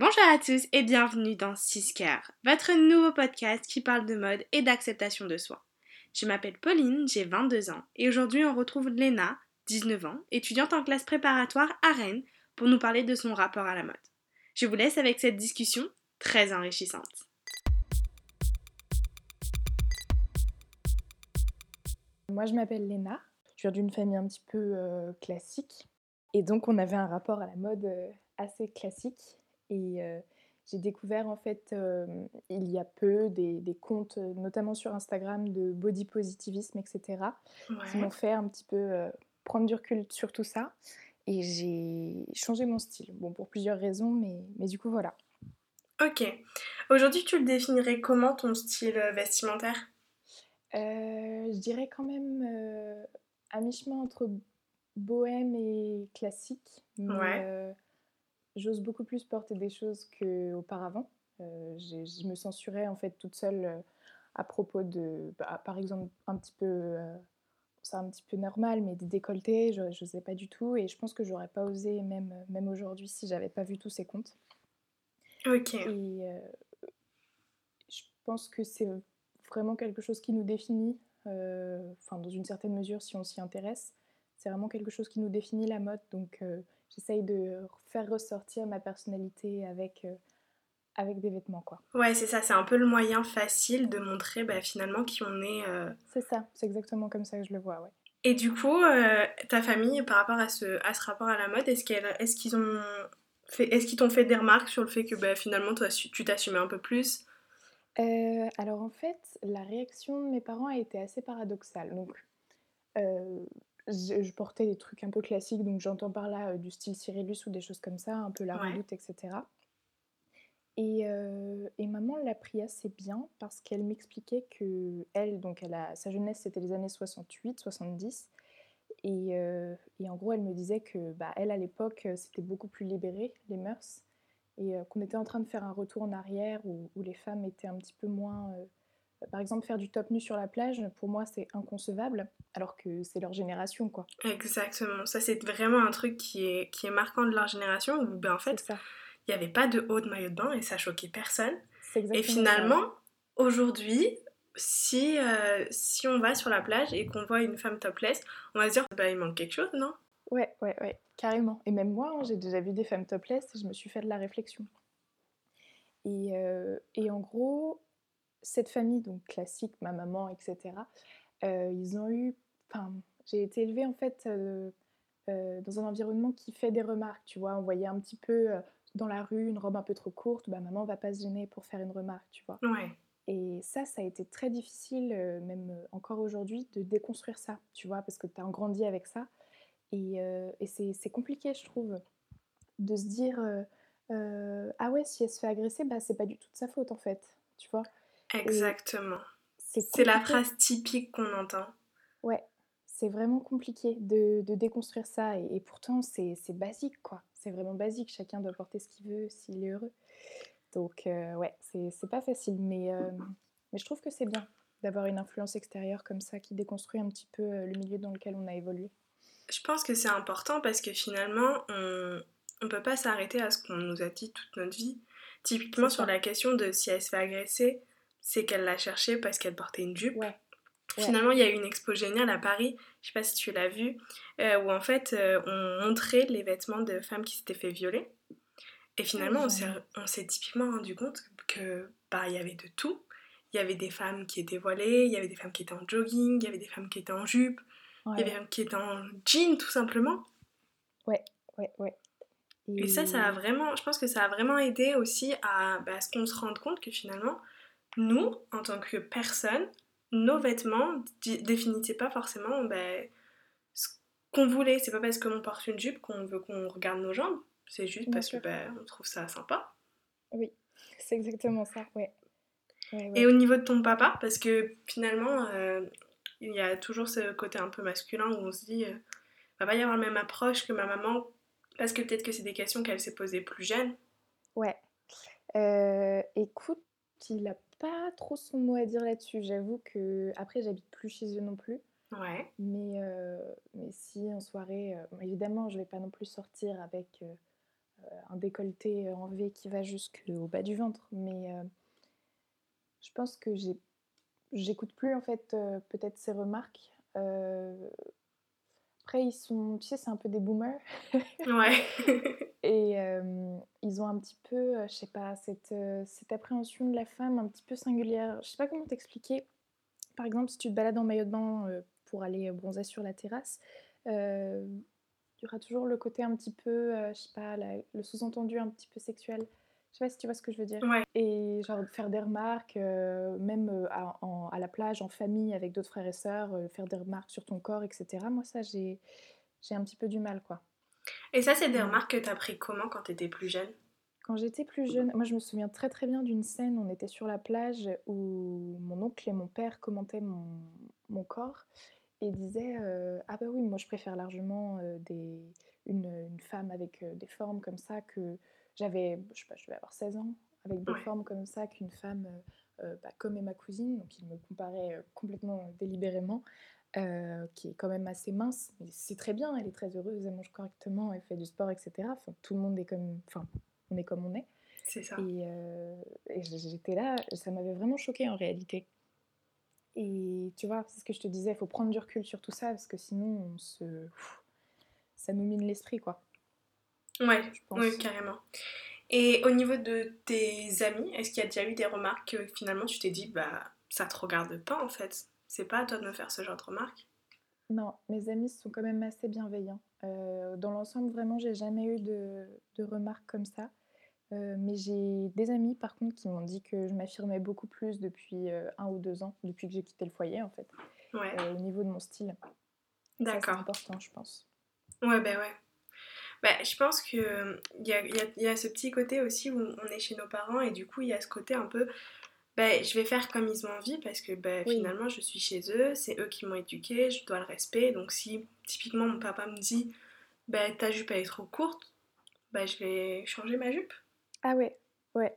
Bonjour à tous et bienvenue dans 6 cœurs, votre nouveau podcast qui parle de mode et d'acceptation de soi. Je m'appelle Pauline, j'ai 22 ans et aujourd'hui on retrouve Léna, 19 ans, étudiante en classe préparatoire à Rennes pour nous parler de son rapport à la mode. Je vous laisse avec cette discussion très enrichissante. Moi je m'appelle Léna, je viens d'une famille un petit peu euh, classique et donc on avait un rapport à la mode euh, assez classique et euh, j'ai découvert en fait il y a peu des, comptes, notamment sur Instagram, de body positivisme, etc., qui m'ont fait un petit peu prendre du recul sur tout ça. Et j'ai changé mon style. Bon, pour plusieurs raisons, mais, mais du coup, voilà. Ok. Aujourd'hui, tu le définirais comment ton style vestimentaire? Je dirais quand même à mi-chemin entre bohème et classique. ouais j'ose beaucoup plus porter des choses qu'auparavant. Euh, je me censurais en fait toute seule euh, à propos de, bah, par exemple, un petit peu, euh, c'est un petit peu normal, mais des décolletés, je n'osais pas du tout, et je pense que j'aurais pas osé même, même aujourd'hui si j'avais pas vu tous ces comptes. Ok. Et je pense que c'est vraiment quelque chose qui nous définit, enfin dans une certaine mesure si on s'y intéresse, c'est vraiment quelque chose qui nous définit la mode, donc j'essaye de faire ressortir ma personnalité avec, euh, avec des vêtements. Quoi. Ouais, c'est ça, c'est un peu le moyen facile de montrer bah, finalement qui on est. Euh. C'est ça, c'est exactement comme ça que je le vois, ouais. Et du coup, euh, ta famille, par rapport à ce, à ce rapport à la mode, est-ce qu'ils est qu'ils ont fait, est-ce qu'ils t'ont fait des remarques sur le fait que bah, finalement toi, tu t'assumais un peu plus? Alors en fait, la réaction de mes parents a été assez paradoxale. Donc, je, portais des trucs un peu classiques, donc j'entends par là euh, du style Cyrillus ou des choses comme ça, un peu la redoute, etc. Et, euh, et, maman l'a pris assez bien parce qu'elle m'expliquait que elle, donc elle a, sa jeunesse c'était les années 68, 70, et, euh, et, en gros elle me disait que bah, elle à l'époque c'était beaucoup plus libéré les mœurs et qu'on était en train de faire un retour en arrière où, où les femmes étaient un petit peu moins par exemple, faire du top nu sur la plage, pour moi, c'est inconcevable, alors que c'est leur génération, quoi. Exactement. Ça, c'est vraiment un truc qui est, qui est marquant de leur génération, où, ben, en fait, il n'y avait pas de haut de maillot de bain et ça choquait personne. Et finalement, aujourd'hui, si, euh, si on va sur la plage et qu'on voit une femme topless, on va se dire, bah, il manque quelque chose, non? Ouais, ouais, ouais, carrément. Et même moi, hein, j'ai déjà vu des femmes topless et je me suis fait de la réflexion. Et, euh, et en gros, cette famille, donc classique, ma maman, etc., euh, ils ont eu. Enfin, j'ai été élevée en fait euh, euh, dans un environnement qui fait des remarques, tu vois. On voyait un petit peu dans la rue une robe un peu trop courte, bah maman va pas se gêner pour faire une remarque, tu vois. Ouais. Et ça, ça a été très difficile, même encore aujourd'hui, de déconstruire ça, tu vois, parce que tu as grandi avec ça. Et, et c'est compliqué, je trouve, de se dire Ah ouais, si elle se fait agresser, bah c'est pas du tout de sa faute en fait, tu vois. Exactement. C'est la phrase typique qu'on entend. Ouais, c'est vraiment compliqué de, de déconstruire ça et, pourtant c'est basique quoi. C'est vraiment basique, chacun doit porter ce qu'il veut s'il est heureux. Donc euh, ouais, c'est pas facile, mais, euh, mais je trouve que c'est bien d'avoir une influence extérieure comme ça qui déconstruit un petit peu euh, le milieu dans lequel on a évolué. Je pense que c'est important parce que finalement, on ne peut pas s'arrêter à ce qu'on nous a dit toute notre vie. Typiquement sur la question de si elle se fait agresser, c'est qu'elle l'a cherché parce qu'elle portait une jupe. Finalement, il y a eu une expo géniale à Paris, je sais pas si tu l'as vue, euh, où en fait euh, on montrait les vêtements de femmes qui s'étaient fait violer. Et finalement, on s'est typiquement rendu compte que bah il y avait de tout. Il y avait des femmes qui étaient voilées, il y avait des femmes qui étaient en jogging, il y avait des femmes qui étaient en jupe, il y avait des femmes qui étaient en jean tout simplement. Ouais, ouais, ouais. Et, ça, ça a vraiment, je pense que ça a vraiment aidé aussi à, bah, à ce qu'on se rende compte que finalement, nous, en tant que personne, nos vêtements définissaient pas forcément ben, ce qu'on voulait. C'est pas parce qu'on porte une jupe qu'on veut qu'on regarde nos jambes. C'est juste parce qu'on ben, on trouve ça sympa. Oui, c'est exactement ça, ouais. Et au niveau de ton papa, parce que finalement, euh, il y a toujours ce côté un peu masculin où on se dit, euh, va pas y avoir la même approche que ma maman, parce que peut-être que c'est des questions qu'elle s'est posées plus jeune. Ouais. Euh, écoute, il a pas trop son mot à dire là-dessus. J'avoue que après j'habite plus chez eux non plus. Ouais. Mais, euh, mais si en soirée, euh, évidemment, je vais pas non plus sortir avec un décolleté en V qui va jusqu'au bas du ventre. Mais je pense que j'écoute plus en fait peut-être ces remarques. Après, ils sont, tu sais, c'est un peu des boomers. ouais. Et ils ont un petit peu, je sais pas, cette, cette appréhension de la femme un petit peu singulière. Je sais pas comment t'expliquer. Par exemple, si tu te balades en maillot de bain pour aller bronzer sur la terrasse, il y aura toujours le côté un petit peu, je sais pas, le sous-entendu un petit peu sexuel. Je sais pas si tu vois ce que je veux dire. Et genre faire des remarques, même à, à, la plage, en famille, avec d'autres frères et sœurs, faire des remarques sur ton corps, etc. Moi, ça, j'ai un petit peu du mal, quoi. Et ça, c'est des remarques que tu as pris comment quand tu étais plus jeune? Quand j'étais plus jeune, moi je me souviens très très bien d'une scène, on était sur la plage où mon oncle et mon père commentaient mon, mon corps et disaient euh, Ah bah oui, moi je préfère largement euh, des, une, une, femme avec euh, des formes comme ça que j'avais, je sais pas, je vais avoir 16 ans, avec des formes comme ça qu'une femme bah, comme est ma cousine, donc il me comparait complètement délibérément. Euh, qui est quand même assez mince, mais c'est très bien, elle est très heureuse, elle mange correctement, elle fait du sport, etc. Enfin, tout le monde est comme, enfin, on est comme on est. C'est ça. Et, euh, j'étais là, ça m'avait vraiment choqué en réalité. Et tu vois, c'est ce que je te disais, il faut prendre du recul sur tout ça parce que sinon, on se, ça nous mine l'esprit, quoi. Ouais, je pense. oui, carrément. Et au niveau de tes amis, est-ce qu'il y a déjà eu des remarques que finalement tu t'es dit, bah, ça te regarde pas en fait? C'est pas à toi de me faire ce genre de remarques? Non, mes amis sont quand même assez bienveillants. Euh, dans l'ensemble, vraiment, j'ai jamais eu de, remarques comme ça. Euh, mais j'ai des amis, par contre, qui m'ont dit que je m'affirmais beaucoup plus depuis euh, un ou deux ans, depuis que j'ai quitté le foyer, en fait, au niveau de mon style. D'accord. C'est important, je pense. Ouais, ben ouais. Bah, je pense qu'il y a, y a ce petit côté aussi où on est chez nos parents et du coup, il y a ce côté un peu bah, je vais faire comme ils ont envie parce que bah, finalement je suis chez eux, c'est eux qui m'ont éduqué, je dois le respect. Donc si typiquement mon papa me dit bah, ta jupe elle est trop courte, bah, je vais changer ma jupe. Ah ouais, ouais,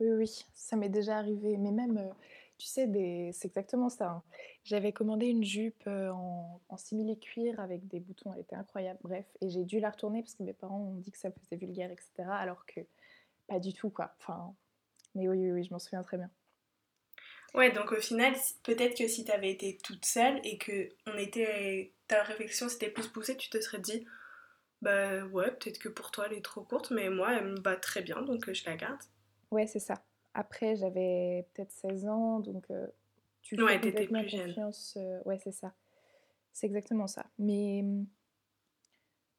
oui, oui, ça m'est déjà arrivé. Mais même, euh, tu sais, des... c'est exactement ça. Hein. J'avais commandé une jupe euh, en, en simili-cuir avec des boutons, elle était incroyable, bref. Et j'ai dû la retourner parce que mes parents ont dit que ça faisait vulgaire, etc. Alors que pas du tout, quoi. Enfin, mais oui, oui, oui, je m'en souviens très bien. Ouais, donc au final, peut-être que si t'avais été toute seule et que on était, ta réflexion s'était plus poussée, tu te serais dit, bah ouais, peut-être que pour toi elle est trop courte, mais moi elle me va très bien, donc euh, je la garde. Ouais, c'est ça. Après, j'avais peut-être 16 ans, donc euh, tu ouais, fais plus confiance. Euh, ouais, c'est ça. C'est exactement ça. Mais hum,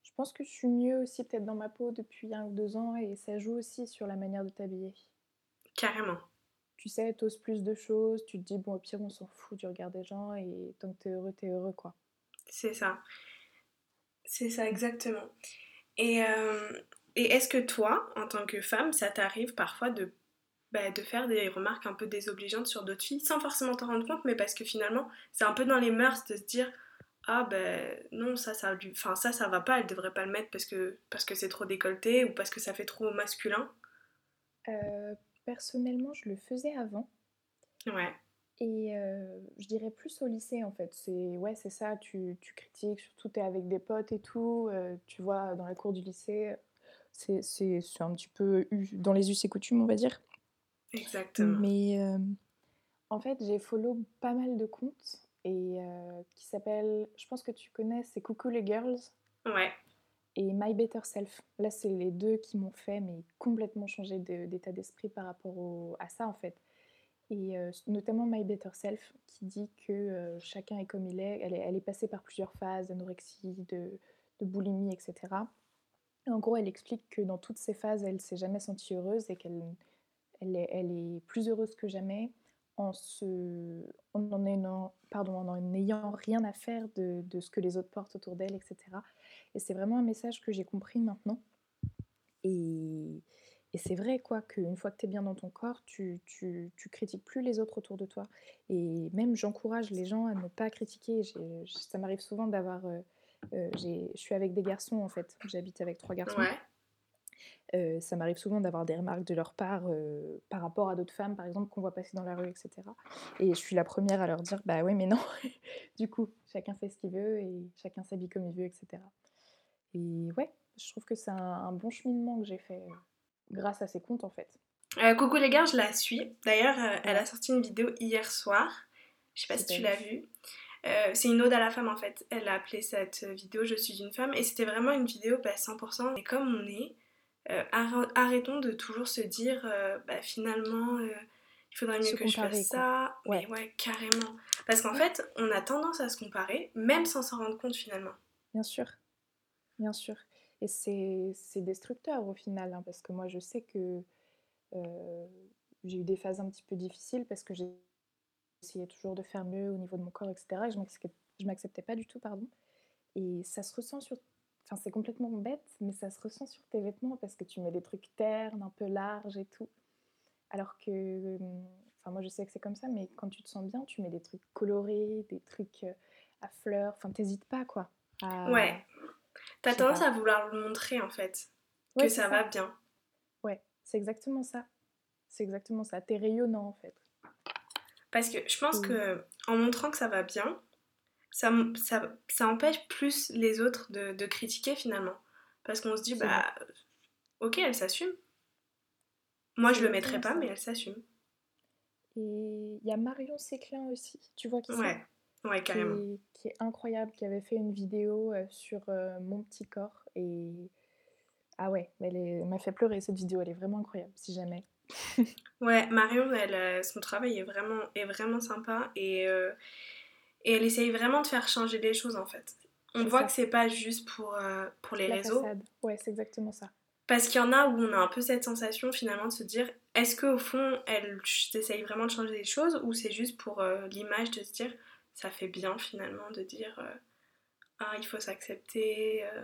je pense que je suis mieux aussi peut-être dans ma peau depuis un ou deux ans et ça joue aussi sur la manière de t'habiller. Carrément tu sais, t'oses plus de choses, tu te dis, bon, au pire, on s'en fout du regard des gens, et tant que t'es heureux, t'es heureux, quoi. C'est ça. C'est ça, exactement. Et, euh, et est-ce que toi, en tant que femme, ça t'arrive parfois de, bah, de faire des remarques un peu désobligeantes sur d'autres filles, sans forcément t'en rendre compte, mais parce que finalement, c'est un peu dans les mœurs de se dire, ah ben non ça ça enfin ça ça va pas elle devrait pas le mettre parce que parce que c'est trop décolleté ou parce que ça fait trop masculin euh, Personnellement, je le faisais avant. Ouais. Et euh, je dirais plus au lycée en fait. C'est ouais, c'est ça. Tu, tu, critiques, surtout tu es avec des potes et tout. Euh, tu vois, dans la cour du lycée, c'est un petit peu dans les us et coutumes, on va dire. Exactement. Mais euh, en fait, j'ai follow pas mal de comptes et qui s'appellent, je pense que tu connais, c'est Coucou les Girls. Ouais et My Better Self. Là, c'est les deux qui m'ont fait mais complètement changer d'état d'esprit par rapport à ça en fait. Et euh, notamment My Better Self qui dit que euh, chacun est comme il est. Elle, est. elle est passée par plusieurs phases d'anorexie, de, de, boulimie, etc. en gros, elle explique que dans toutes ces phases, elle s'est jamais sentie heureuse et qu'elle elle est, plus heureuse que jamais en, se, en, n'ayant rien à faire de, ce que les autres portent autour d'elle, etc. Et c'est vraiment un message que j'ai compris maintenant. Et, c'est vrai, quoi, qu'une fois que tu es bien dans ton corps, tu, critiques plus les autres autour de toi. Et même, j'encourage les gens à ne pas critiquer. Ça m'arrive souvent d'avoir. Euh, euh, je suis avec des garçons, en fait. J'habite avec trois garçons. Euh, ça m'arrive souvent d'avoir des remarques de leur part par rapport à d'autres femmes, par exemple, qu'on voit passer dans la rue, etc. Et je suis la première à leur dire, bah oui, mais non. du coup, chacun fait ce qu'il veut et chacun s'habille comme il veut, etc. Et ouais, Je trouve que c'est un, bon cheminement que j'ai fait euh, grâce à ces comptes en fait. Coucou les gars, je la suis. D'ailleurs, elle a sorti une vidéo hier soir. Je sais pas si tu l'as vue. c'est une ode à la femme en fait. Elle a appelé cette vidéo Je suis une femme et c'était vraiment une vidéo bah, 100%. Et comme on est, arrêtons de toujours se dire bah, finalement il faudrait mieux que je fasse ça. Ouais. Mais ouais, carrément. Parce qu'en fait, on a tendance à se comparer, même sans s'en rendre compte finalement. Bien sûr, bien sûr. Et c'est destructeur au final, hein, parce que moi je sais que euh, j'ai eu des phases un petit peu difficiles parce que j'ai essayé toujours de faire mieux au niveau de mon corps, etc. Et je m'acceptais pas du tout, pardon. Et ça se ressent sur... Enfin, c'est complètement bête, mais ça se ressent sur tes vêtements parce que tu mets des trucs ternes, un peu larges et tout. Alors que, enfin moi je sais que c'est comme ça, mais quand tu te sens bien, tu mets des trucs colorés, des trucs euh, à fleurs, enfin t'hésites pas quoi. Ouais. T'as tendance à vouloir le montrer en fait, que ça, va bien. Ouais, c'est exactement ça. C'est exactement ça. T'es rayonnant en fait. Parce que je pense que en montrant que ça va bien, ça, ça, ça empêche plus les autres de, de critiquer finalement. Parce qu'on se dit, bah, ok, elle s'assume. Moi, je le mettrais pas, mais elle s'assume. Et il y a Marion Séclin aussi, tu vois qui ouais. Ouais, carrément. Qui est, incroyable, qui avait fait une vidéo euh, sur euh, mon petit corps. Et ah ouais, elle m'a fait pleurer cette vidéo, elle est vraiment incroyable, si jamais. ouais, Marion, elle, euh, son travail est vraiment, est vraiment sympa et, et elle essaye vraiment de faire changer les choses en fait. On voit que c'est pas juste pour, pour les réseaux. Ouais, c'est exactement ça. Parce qu'il y en a où on a un peu cette sensation finalement de se dire est-ce qu'au fond elle essaye vraiment de changer les choses ou c'est juste pour euh, l'image de se dire ça fait bien finalement de dire euh, ah il faut s'accepter. Euh,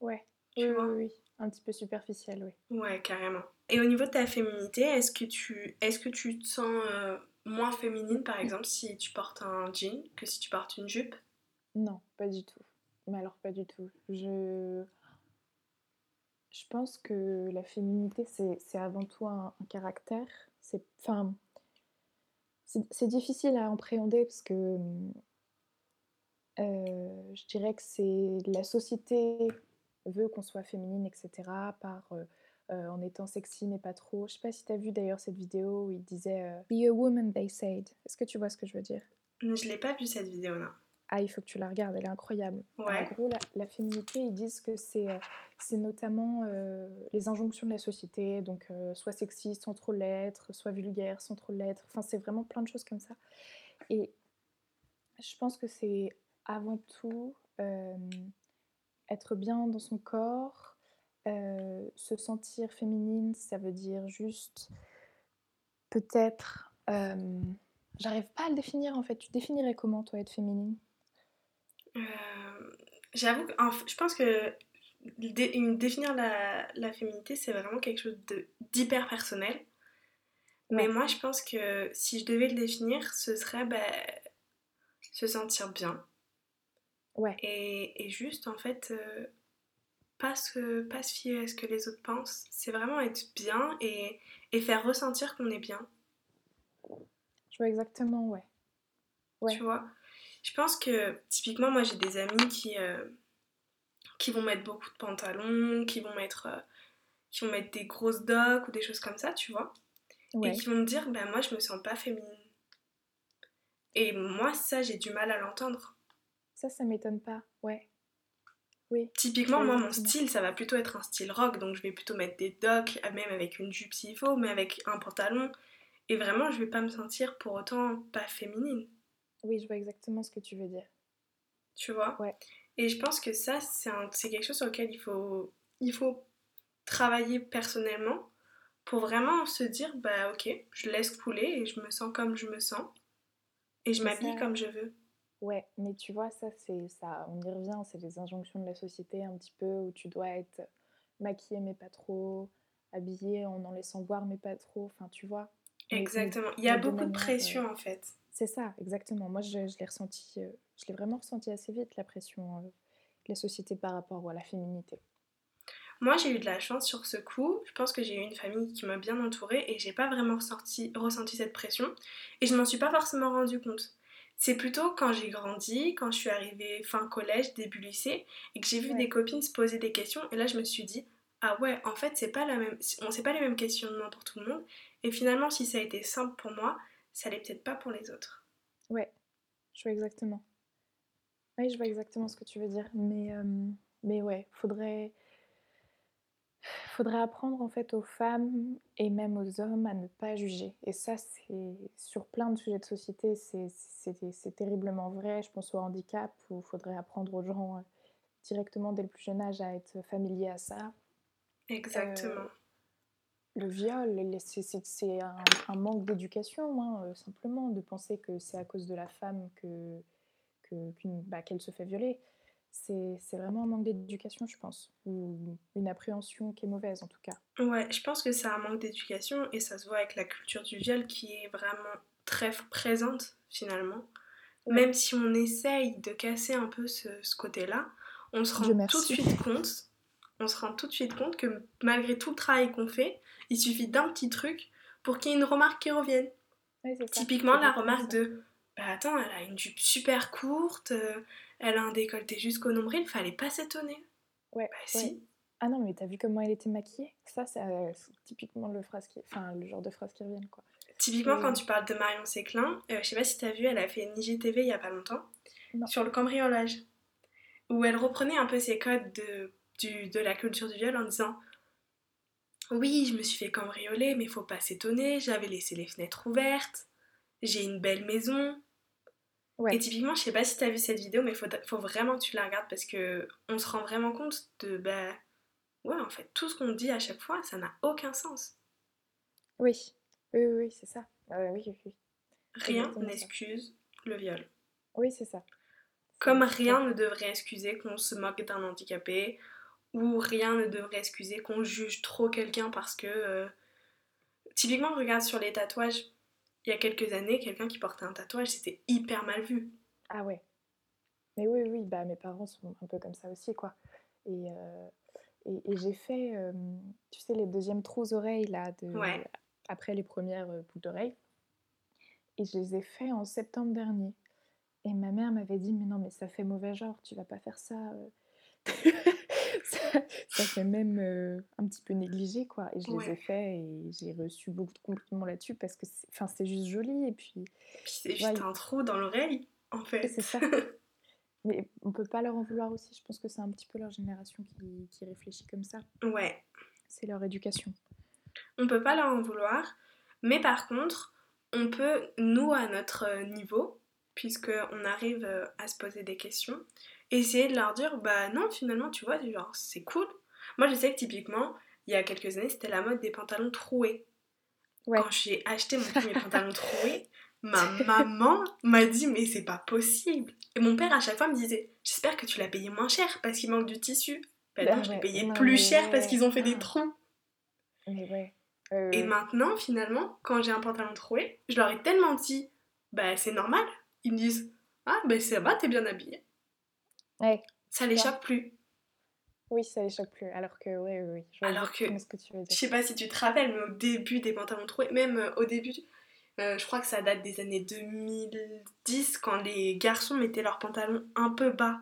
ouais, tu oui, vois? oui, un petit peu superficiel, oui. Ouais, carrément. Et au niveau de ta féminité, est-ce que tu, est que tu te sens moins féminine par exemple si tu portes un jean que si tu portes une jupe? Non, pas du tout. Mais alors pas du tout. Je je pense que la féminité, c'est avant tout un, caractère. C'est enfin, difficile à appréhender parce que euh, je dirais que c'est la société veut qu'on soit féminine, etc. Par, euh, euh, en étant sexy mais pas trop. Je sais pas si tu as vu d'ailleurs cette vidéo où il disait Be a woman, they said. Est-ce que tu vois ce que je veux dire? Je l'ai pas vu cette vidéo-là. Ah, il faut que tu la regardes, elle est incroyable. En gros, la, féminité, ils disent que c'est euh, c'est notamment euh, les injonctions de la société, donc euh, soit sexiste sans trop l'être, soit vulgaire sans trop l'être. Enfin, c'est vraiment plein de choses comme ça. Et je pense que c'est avant tout être bien dans son corps, se sentir féminine, ça veut dire juste peut-être. J'arrive pas à le définir en fait. Tu définirais comment toi être féminine? Euh, j'avoue que je pense que définir la, la féminité, c'est vraiment quelque chose d'hyper personnel. Mais moi, je pense que si je devais le définir, ce serait bah, se sentir bien. Ouais. Et, et juste, en fait, euh, pas, se, pas se fier à ce que les autres pensent. C'est vraiment être bien et, et faire ressentir qu'on est bien. Je vois exactement, ouais. ouais. Tu vois? Je pense que typiquement, moi j'ai des amis qui, euh, qui vont mettre beaucoup de pantalons, qui vont mettre, euh, qui vont mettre des grosses docks ou des choses comme ça, tu vois? Et qui vont me dire, ben moi je me sens pas féminine. Et moi, ça, j'ai du mal à l'entendre. Ça, ça m'étonne pas, ouais. Oui. Typiquement, moi, mon style, ça va plutôt être un style rock, donc je vais plutôt mettre des docks, même avec une jupe s'il faut, mais avec un pantalon. Et vraiment, je vais pas me sentir pour autant pas féminine. Oui, je vois exactement ce que tu veux dire. Tu vois? Ouais. Et je pense que ça, c'est quelque chose sur lequel il faut, il faut travailler personnellement pour vraiment se dire, bah ok, je laisse couler et je me sens comme je me sens et je m'habille comme je veux. Ouais, mais tu vois, ça, c'est ça, on y revient, c'est les injonctions de la société un petit peu où tu dois être maquillée mais pas trop, habillée en en laissant voir mais pas trop, enfin tu vois. Exactement, il y a beaucoup de pression en fait. C'est ça, exactement. Moi, je, l'ai ressenti, euh, je l'ai vraiment ressenti assez vite, la pression euh, de la société par rapport à la féminité. Moi, j'ai eu de la chance sur ce coup. Je pense que j'ai eu une famille qui m'a bien entourée et j'ai pas vraiment ressenti, ressenti cette pression. Et je m'en suis pas forcément rendu compte. C'est plutôt quand j'ai grandi, quand je suis arrivée fin collège, début lycée, et que j'ai vu des copines se poser des questions, et là je me suis dit, ah ouais, en fait, c'est pas la même, on sait pas les mêmes questionnements pour tout le monde, et finalement, si ça a été simple pour moi, ça l'est peut-être pas pour les autres. Ouais, je vois exactement. Oui, je vois exactement ce que tu veux dire, mais, euh, mais ouais, faudrait faudrait apprendre en fait aux femmes et même aux hommes à ne pas juger. Et ça, c'est sur plein de sujets de société, c'est terriblement vrai. Je pense au handicap où il faudrait apprendre aux gens euh, directement dès le plus jeune âge à être familier à ça. Exactement. Euh, le viol, c'est un, manque d'éducation, hein, euh, simplement, de penser que c'est à cause de la femme que bah, qu'elle se fait violer c'est vraiment un manque d'éducation, je pense, ou une appréhension qui est mauvaise en tout cas. Ouais, je pense que c'est un manque d'éducation et ça se voit avec la culture du viol qui est vraiment très présente finalement. Même si on essaye de casser un peu ce, côté-là, on se rend tout de suite compte, on se rend tout de suite compte que malgré tout le travail qu'on fait, il suffit d'un petit truc pour qu'il y ait une remarque qui revienne. Typiquement la remarque de bah attends, elle a une jupe super courte, euh, elle a un décolleté jusqu'au nombril, fallait pas s'étonner. Ouais. Bah, si. Ah non, mais t'as vu comment elle était maquillée? Ça, c'est euh, typiquement le, phrase qui... enfin, le genre de phrase qui reviennent, quoi. Typiquement, quand tu parles de Marion Séclin, euh, je sais pas si t'as vu, elle a fait une IGTV il y a pas longtemps sur le cambriolage, où elle reprenait un peu ses codes de, du, de la culture du viol en disant Oui, je me suis fait cambrioler, mais faut pas s'étonner, j'avais laissé les fenêtres ouvertes, j'ai une belle maison, et typiquement, je sais pas si tu as vu cette vidéo, mais il faut, faut, vraiment que tu la regardes parce que on se rend vraiment compte de, bah, ouais, en fait, tout ce qu'on dit à chaque fois, ça n'a aucun sens. Oui, oui, oui, c'est ça. oui, oui, Rien n'excuse le viol. Oui, c'est ça. Comme rien ne devrait excuser qu'on se moque d'un handicapé, ou rien ne devrait excuser qu'on juge trop quelqu'un parce que... Euh, typiquement, regarde sur les tatouages, il y a quelques années, quelqu'un qui portait un tatouage, c'était hyper mal vu. Ah ouais. Mais oui, oui, bah mes parents sont un peu comme ça aussi, quoi. Et, euh, et, j'ai fait, euh, tu sais, les deuxièmes trous aux oreilles, là, de, après les premières euh, boucles d'oreilles. Et je les ai fait en septembre dernier. Et ma mère m'avait dit, mais non, mais ça fait mauvais genre, tu vas pas faire ça. ça, fait même euh, un petit peu négligé, quoi. Et je les ai faits et j'ai reçu beaucoup de compliments là-dessus parce que c'est juste joli. Et puis, c'est juste un trou dans l'oreille, en fait. C'est ça. Mais on peut pas leur en vouloir aussi. Je pense que c'est un petit peu leur génération qui, qui réfléchit comme ça. Ouais. C'est leur éducation. On peut pas leur en vouloir. Mais par contre, on peut, nous, à notre niveau, puisqu'on arrive à se poser des questions, essayer de leur dire bah non finalement tu vois genre c'est cool. Moi je sais que typiquement il y a quelques années c'était la mode des pantalons troués. Quand j'ai acheté mon premier pantalon troué ma maman m'a dit mais c'est pas possible. Et mon père à chaque fois me disait j'espère que tu l'as payé moins cher parce qu'il manque du tissu. Bah, non je l'ai payé plus cher parce qu'ils ont fait des ah. troncs mais et maintenant finalement quand j'ai un pantalon troué je leur ai tellement dit bah c'est normal. Ils me disent ah bah ça va t'es bien habillée Ouais. Ça les choque plus. Oui, ça les choque plus. Alors que, oui, oui, Je Alors que, ce que tu veux dire. je sais pas si tu te rappelles, mais au début des pantalons troués, même euh, au début, euh, je crois que ça date des années 2010, quand les garçons mettaient leurs pantalons un peu bas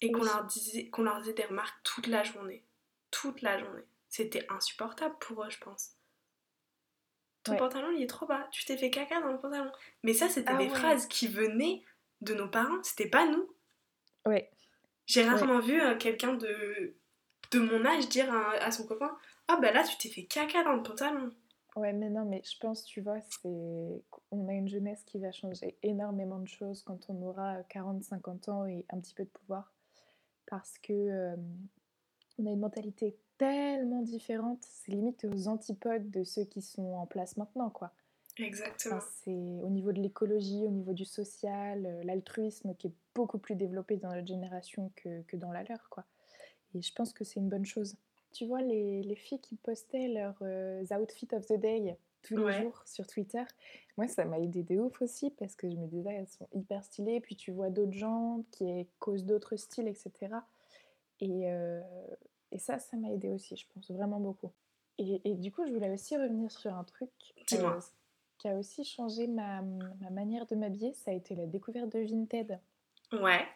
et qu'on leur, disait, qu'on leur disait des remarques toute la journée. Toute la journée. C'était insupportable pour eux, je pense. Ton pantalon, il est trop bas. Tu t'es fait caca dans le pantalon. Mais ça, c'était ah des phrases qui venaient de nos parents. C'était pas nous. J'ai rarement vu euh, quelqu'un de, de mon âge dire à, son copain Ah bah là, tu t'es fait caca dans le pantalon. Ouais, mais non, mais je pense, tu vois, c'est on a une jeunesse qui va changer énormément de choses quand on aura 40-50 ans et un petit peu de pouvoir. Parce que euh, on a une mentalité tellement différente, c'est limite aux antipodes de ceux qui sont en place maintenant, quoi. Exactement. c'est au niveau de l'écologie, au niveau du social, euh, l'altruisme qui est beaucoup plus développé dans notre génération que, que, dans la leur, quoi. Et je pense que c'est une bonne chose. Tu vois, les, les filles qui postaient leurs euh, outfits of the day tous les jours sur Twitter, moi ça m'a aidé de ouf aussi parce que je me disais elles sont hyper stylées, puis tu vois d'autres gens qui causent d'autres styles, etc. Et, euh, et ça, ça m'a aidé aussi, je pense vraiment beaucoup. Et, et, du coup, je voulais aussi revenir sur un truc. Dis-moi qui a aussi changé ma, ma manière de m'habiller, ça a été la découverte de Vinted. Ouais.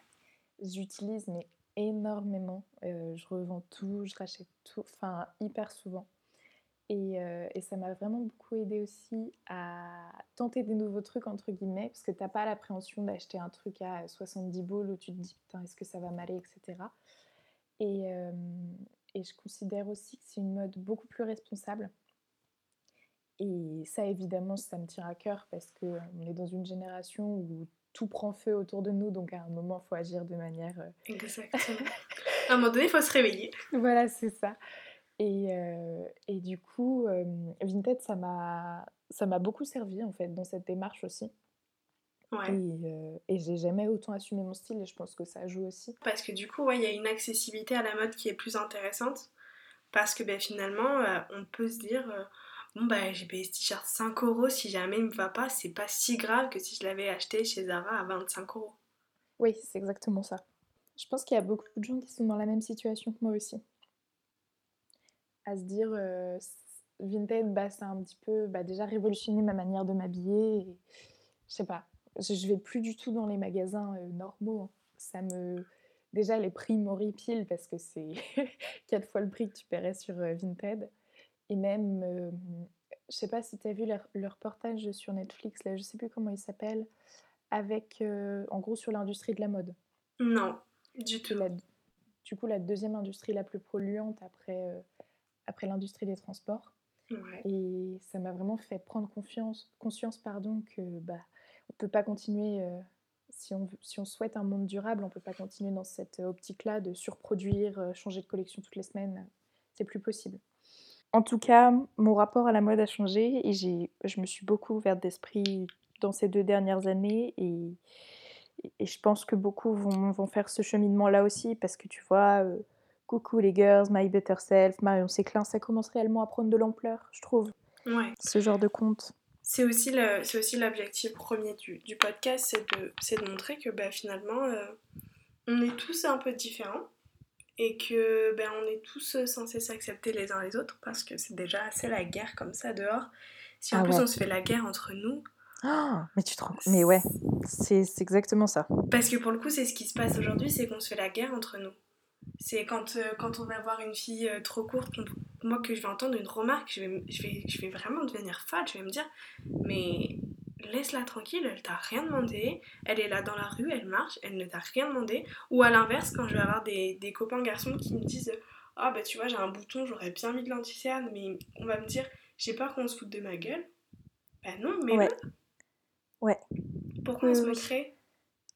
J'utilise mais énormément. Euh, je revends tout, je rachète tout, enfin hyper souvent. Et, euh, et ça m'a vraiment beaucoup aidé aussi à tenter des nouveaux trucs, entre guillemets, parce que t'as pas l'appréhension d'acheter un truc à 70 boules où tu te dis putain, est-ce que ça va m'aller, etc. Et, euh, et je considère aussi que c'est une mode beaucoup plus responsable. Et ça, évidemment, ça me tient à cœur parce qu'on est dans une génération où tout prend feu autour de nous, donc à un moment, il faut agir de manière... Euh, Exactement. à un moment donné, il faut se réveiller. voilà, c'est ça. Et, euh, et, du coup, euh, Vinted, ça m'a beaucoup servi, en fait, dans cette démarche aussi. Ouais. Et, et j'ai jamais autant assumé mon style et je pense que ça joue aussi. Parce que du coup, il y a une accessibilité à la mode qui est plus intéressante. Parce que ben, finalement, on peut se dire bon bah j'ai payé ce t-shirt 5 euros, si jamais il me va pas, c'est pas si grave que si je l'avais acheté chez Zara à 25 euros. Oui, c'est exactement ça. Je pense qu'il y a beaucoup de gens qui sont dans la même situation que moi aussi. À se dire, euh, Vinted, bah, ça a un petit peu bah, déjà révolutionné ma manière de m'habiller. Je sais pas, je, vais plus du tout dans les magasins euh, normaux. Hein. Ça me. Déjà, les prix m'horripilent parce que c'est 4 fois le prix que tu paierais sur euh, Vinted. Et même, euh, je sais pas si tu as vu le, reportage sur Netflix, là, je sais plus comment il s'appelle, avec, euh, en gros, sur l'industrie de la mode. Non, du tout. du coup, la deuxième industrie la plus polluante après, euh, après l'industrie des transports. Et ça m'a vraiment fait prendre confiance, conscience pardon, que bah, on peut pas continuer, si, on, si on souhaite un monde durable, on peut pas continuer dans cette optique-là de surproduire, changer de collection toutes les semaines. C'est plus possible. En tout cas, mon rapport à la mode a changé et j'ai, je me suis beaucoup ouverte d'esprit dans ces deux dernières années et, et je pense que beaucoup vont, vont faire ce cheminement-là aussi parce que tu vois, euh, coucou les girls, My Better Self, Marion Séclin, ça commence réellement à prendre de l'ampleur, je trouve. Ouais. Ce genre de compte. C'est aussi, le, c'est aussi l'objectif premier du, du podcast, c'est de, c'est de montrer que bah, finalement, euh, on est tous un peu différents et que ben, on est tous euh, censés s'accepter les uns les autres parce que c'est déjà assez la guerre comme ça dehors. Si en ah plus on se fait la guerre entre nous. Oh, mais tu te rends Mais ouais, c'est exactement ça. Parce que pour le coup, c'est ce qui se passe aujourd'hui, c'est qu'on se fait la guerre entre nous. C'est quand, euh, quand on va voir une fille euh, trop courte, moi que je vais entendre une remarque, je vais, je vais, je vais vraiment devenir folle, je vais me dire, mais laisse-la tranquille, elle t'a rien demandé, elle est là dans la rue, elle marche, elle ne t'a rien demandé. Ou à l'inverse, quand je vais avoir des, des copains garçons qui me disent Ah bah tu vois, j'ai un bouton, j'aurais bien mis de l'anticerne, mais on va me dire J'ai peur qu'on se foute de ma gueule. Bah non, mais ouais. Ouais. Pourquoi on se moquerait?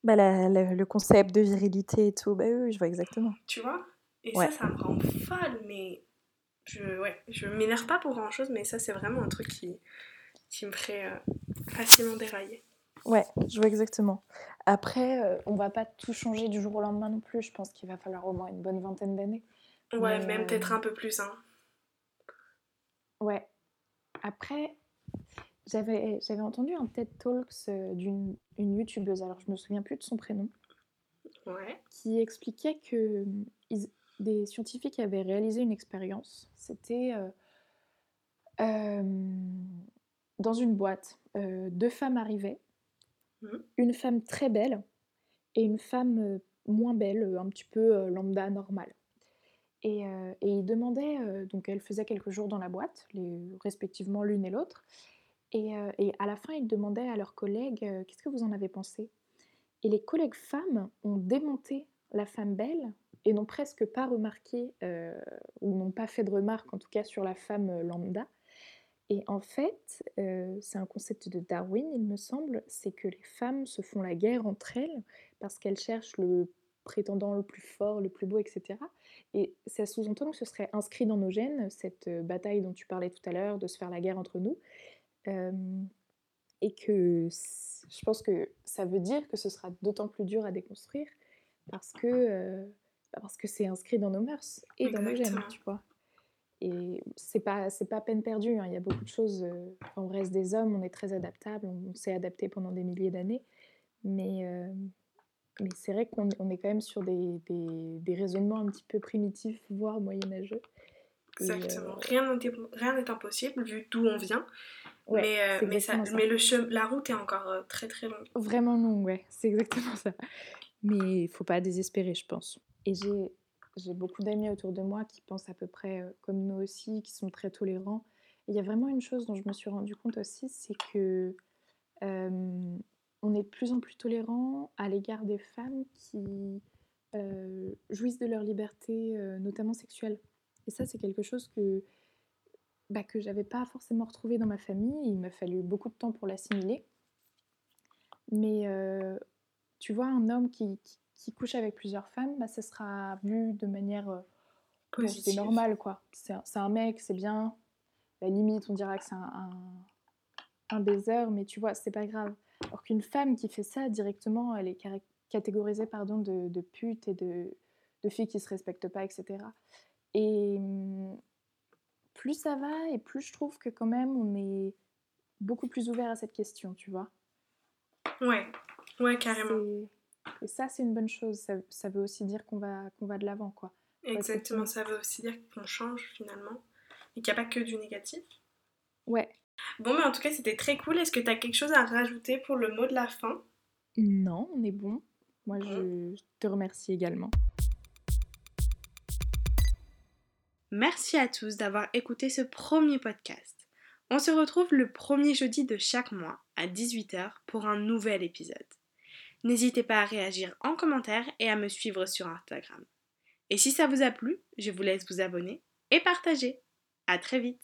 Bah le concept de virilité et tout, bah oui, je vois exactement. Tu vois? Et ça, ça me rend folle, mais je, ouais, je m'énerve pas pour grand chose, mais ça, c'est vraiment un truc qui, qui me ferait euh, facilement dérailler. Ouais, je vois exactement. Après, euh, on va pas tout changer du jour au lendemain non plus. Je pense qu'il va falloir au moins une bonne vingtaine d'années. Ouais, même peut-être un peu plus. Hein. Ouais. Après, j'avais, entendu un TED Talks euh, d'une une youtubeuse, alors je me souviens plus de son prénom, ouais. qui expliquait que des scientifiques avaient réalisé une expérience. C'était dans une boîte, euh, deux femmes arrivaient, mmh. une femme très belle et une femme euh, moins belle, euh, un petit peu lambda, normale. Et, et ils demandaient, donc elles faisaient quelques jours dans la boîte, les, respectivement l'une et l'autre, et, et, à la fin ils demandaient à leurs collègues qu'est-ce que vous en avez pensé? Et les collègues femmes ont démonté la femme belle et n'ont presque pas remarqué, ou n'ont pas fait de remarque en tout cas sur la femme lambda, et en fait, euh, c'est un concept de Darwin, il me semble, c'est que les femmes se font la guerre entre elles parce qu'elles cherchent le prétendant le plus fort, le plus beau, etc. Et ça sous-entend que ce serait inscrit dans nos gènes, cette euh, bataille dont tu parlais tout à l'heure, de se faire la guerre entre nous. Euh, et que je pense que ça veut dire que ce sera d'autant plus dur à déconstruire parce que bah, parce que c'est inscrit dans nos mœurs et dans nos gènes, tu vois. Et c'est pas c'est pas peine perdue. Hein. Il y a beaucoup de choses. Euh, on reste des hommes, on est très adaptable, on, s'est adapté pendant des milliers d'années. Mais euh, mais c'est vrai qu'on on est quand même sur des, des, des, raisonnements un petit peu primitifs, voire moyenâgeux. Exactement. Rien n'est impossible vu d'où on vient. mais, mais, mais le la route est encore très très longue. Vraiment longue, ouais. C'est exactement ça. Mais il faut pas désespérer, je pense. Et j'ai j'ai beaucoup d'amis autour de moi qui pensent à peu près comme nous aussi, qui sont très tolérants. il y a vraiment une chose dont je me suis rendu compte aussi, c'est que on est de plus en plus tolérant à l'égard des femmes qui jouissent de leur liberté, notamment sexuelle. Et ça, c'est quelque chose que bah, que j'avais pas forcément retrouvé dans ma famille. Il m'a fallu beaucoup de temps pour l'assimiler. Mais tu vois, un homme qui couche avec plusieurs femmes, bah, ça sera vu de manière euh, c'est normal quoi. C'est un, mec, c'est bien. La limite, on dira que c'est un, un, baiser, mais tu vois, c'est pas grave. Alors qu'une femme qui fait ça directement, elle est catégorisée pardon, de, de pute et de, de fille qui se respecte pas, etc. Et mmh, plus ça va, et plus je trouve que quand même on est beaucoup plus ouvert à cette question, tu vois. Ouais, ouais, carrément. Et ça, c'est une bonne chose. Ça, veut aussi dire qu'on va, qu'on va de l'avant, quoi. Exactement, ça veut aussi dire qu'on change finalement. Et qu'il n'y a pas que du négatif. Ouais. Bon, mais en tout cas, c'était très cool. Est-ce que tu as quelque chose à rajouter pour le mot de la fin? Non, on est bon. Moi, je te remercie également. Merci à tous d'avoir écouté ce premier podcast. On se retrouve le premier jeudi de chaque mois à 18h pour un nouvel épisode. N'hésitez pas à réagir en commentaire et à me suivre sur Instagram. Et si ça vous a plu, je vous laisse vous abonner et partager. À très vite